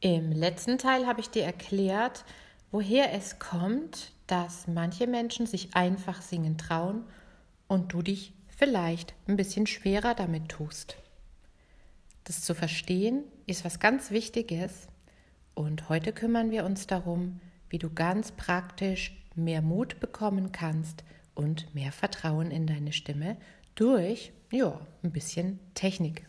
Im letzten Teil habe ich dir erklärt, woher es kommt, dass manche Menschen sich einfach singen trauen und du dich vielleicht ein bisschen schwerer damit tust. Das zu verstehen ist was ganz Wichtiges und heute kümmern wir uns darum, wie du ganz praktisch mehr Mut bekommen kannst und mehr Vertrauen in deine Stimme durch, ja, ein bisschen Technik.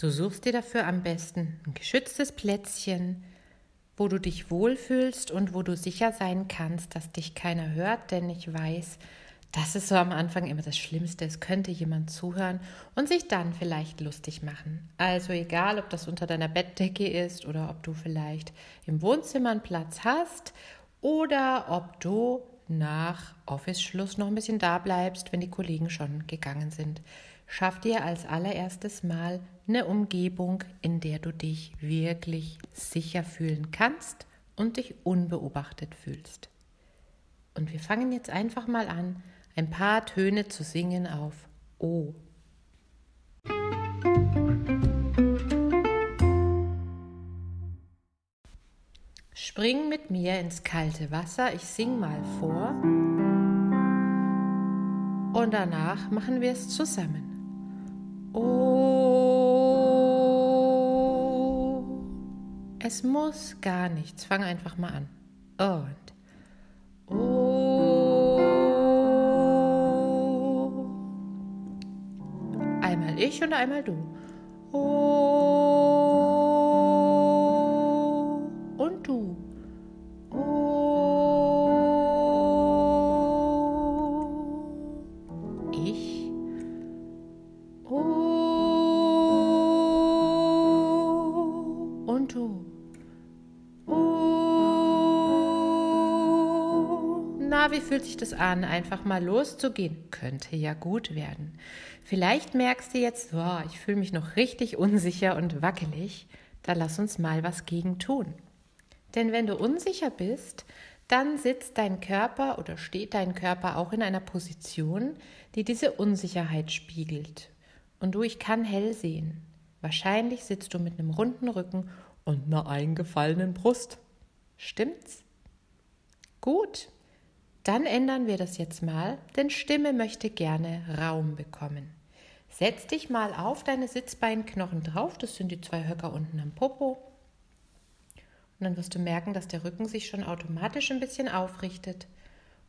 Du suchst dir dafür am besten ein geschütztes Plätzchen, wo du dich wohlfühlst und wo du sicher sein kannst, dass dich keiner hört, denn ich weiß, das ist so am Anfang immer das Schlimmste. Es könnte jemand zuhören und sich dann vielleicht lustig machen. Also egal, ob das unter deiner Bettdecke ist oder ob du vielleicht im Wohnzimmer einen Platz hast oder ob du nach Office-Schluss noch ein bisschen da bleibst, wenn die Kollegen schon gegangen sind. Schaff dir als allererstes Mal eine Umgebung, in der du dich wirklich sicher fühlen kannst und dich unbeobachtet fühlst. Und wir fangen jetzt einfach mal an, ein paar Töne zu singen auf O. Spring mit mir ins kalte Wasser, ich sing mal vor. Und danach machen wir es zusammen. Oh, es muss gar nichts. Fang einfach mal an. Und oh, einmal ich und einmal du. Oh, wie fühlt sich das an, einfach mal loszugehen? Könnte ja gut werden. Vielleicht merkst du jetzt, oh, ich fühle mich noch richtig unsicher und wackelig. Da lass uns mal was gegen tun. Denn wenn du unsicher bist, dann sitzt dein Körper oder steht dein Körper auch in einer Position, die diese Unsicherheit spiegelt. Und du, ich kann hell sehen. Wahrscheinlich sitzt du mit einem runden Rücken und einer eingefallenen Brust. Stimmt's? Gut, dann ändern wir das jetzt mal, denn Stimme möchte gerne Raum bekommen. Setz dich mal auf deine Sitzbeinknochen drauf, das sind die zwei Höcker unten am Popo. Und dann wirst du merken, dass der Rücken sich schon automatisch ein bisschen aufrichtet.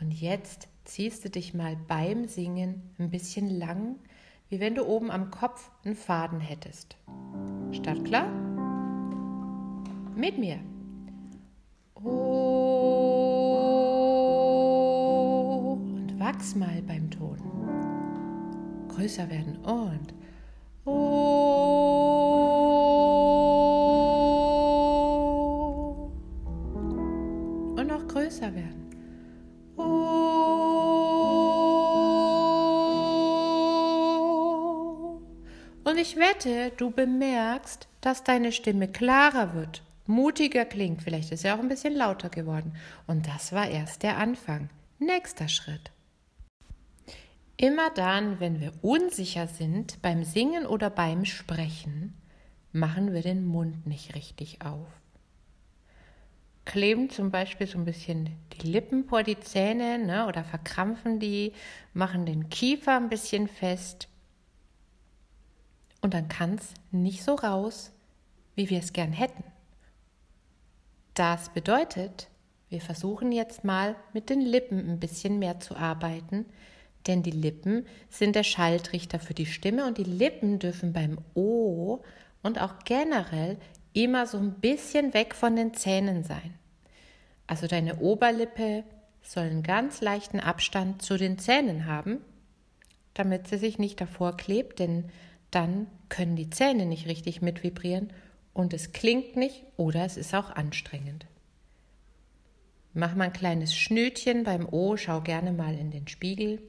Und jetzt ziehst du dich mal beim Singen ein bisschen lang, wie wenn du oben am Kopf einen Faden hättest. Start klar? Mit mir. Oh. wachs mal beim Ton. Größer werden und oh. und noch größer werden. Oh. Und ich wette, du bemerkst, dass deine Stimme klarer wird, mutiger klingt. Vielleicht ist er auch ein bisschen lauter geworden. Und das war erst der Anfang. Nächster Schritt. Immer dann, wenn wir unsicher sind beim Singen oder beim Sprechen, machen wir den Mund nicht richtig auf. Kleben zum Beispiel so ein bisschen die Lippen vor die Zähne ne, oder verkrampfen die, machen den Kiefer ein bisschen fest. Und dann kann es nicht so raus, wie wir es gern hätten. Das bedeutet, wir versuchen jetzt mal mit den Lippen ein bisschen mehr zu arbeiten, denn die Lippen sind der Schaltrichter für die Stimme und die Lippen dürfen beim O und auch generell immer so ein bisschen weg von den Zähnen sein. Also deine Oberlippe sollen ganz leichten Abstand zu den Zähnen haben, damit sie sich nicht davor klebt, denn dann können die Zähne nicht richtig mitvibrieren und es klingt nicht oder es ist auch anstrengend. Mach mal ein kleines Schnütchen beim O, schau gerne mal in den Spiegel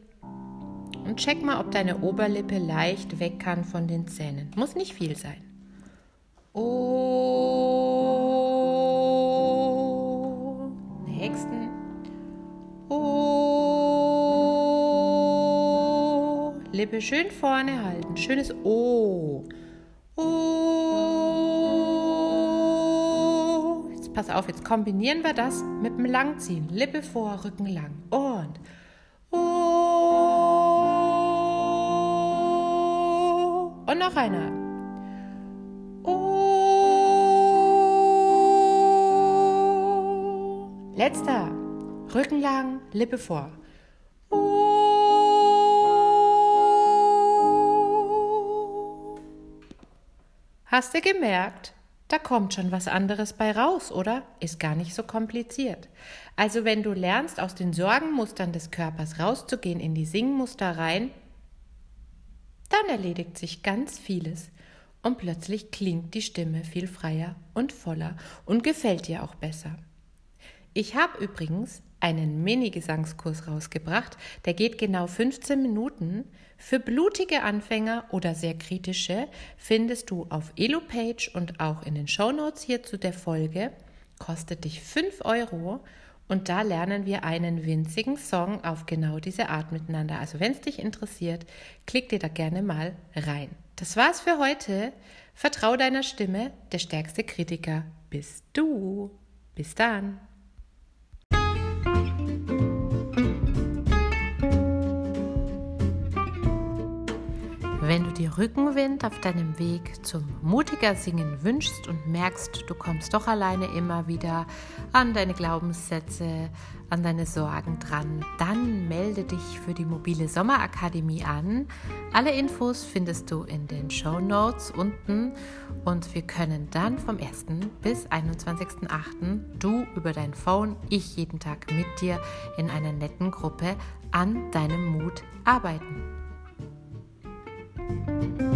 und check mal, ob deine Oberlippe leicht weg kann von den Zähnen. Muss nicht viel sein. O. Nächsten. O. Lippe schön vorne halten. Schönes O. O. pass auf, jetzt kombinieren wir das mit dem Langziehen. Lippe vor, Rücken lang. Und O. Und noch einer. O. Letzter. Rücken lang, Lippe vor. Hast du gemerkt? Da kommt schon was anderes bei raus, oder? Ist gar nicht so kompliziert. Also wenn du lernst, aus den Sorgenmustern des Körpers rauszugehen in die Singmuster rein, dann erledigt sich ganz vieles und plötzlich klingt die Stimme viel freier und voller und gefällt dir auch besser. Ich habe übrigens einen Mini-Gesangskurs rausgebracht, der geht genau 15 Minuten. Für blutige Anfänger oder sehr kritische findest du auf EloPage und auch in den Shownotes hier zu der Folge. Kostet dich 5 Euro und da lernen wir einen winzigen Song auf genau diese Art miteinander. Also wenn es dich interessiert, klick dir da gerne mal rein. Das war's für heute. Vertrau deiner Stimme, der stärkste Kritiker bist du. Bis dann. Dir Rückenwind auf deinem Weg zum mutiger Singen wünschst und merkst, du kommst doch alleine immer wieder an deine Glaubenssätze, an deine Sorgen dran, dann melde dich für die mobile Sommerakademie an. Alle Infos findest du in den Show Notes unten und wir können dann vom 1. bis 21.08. du über dein Phone, ich jeden Tag mit dir in einer netten Gruppe an deinem Mut arbeiten. Thank you.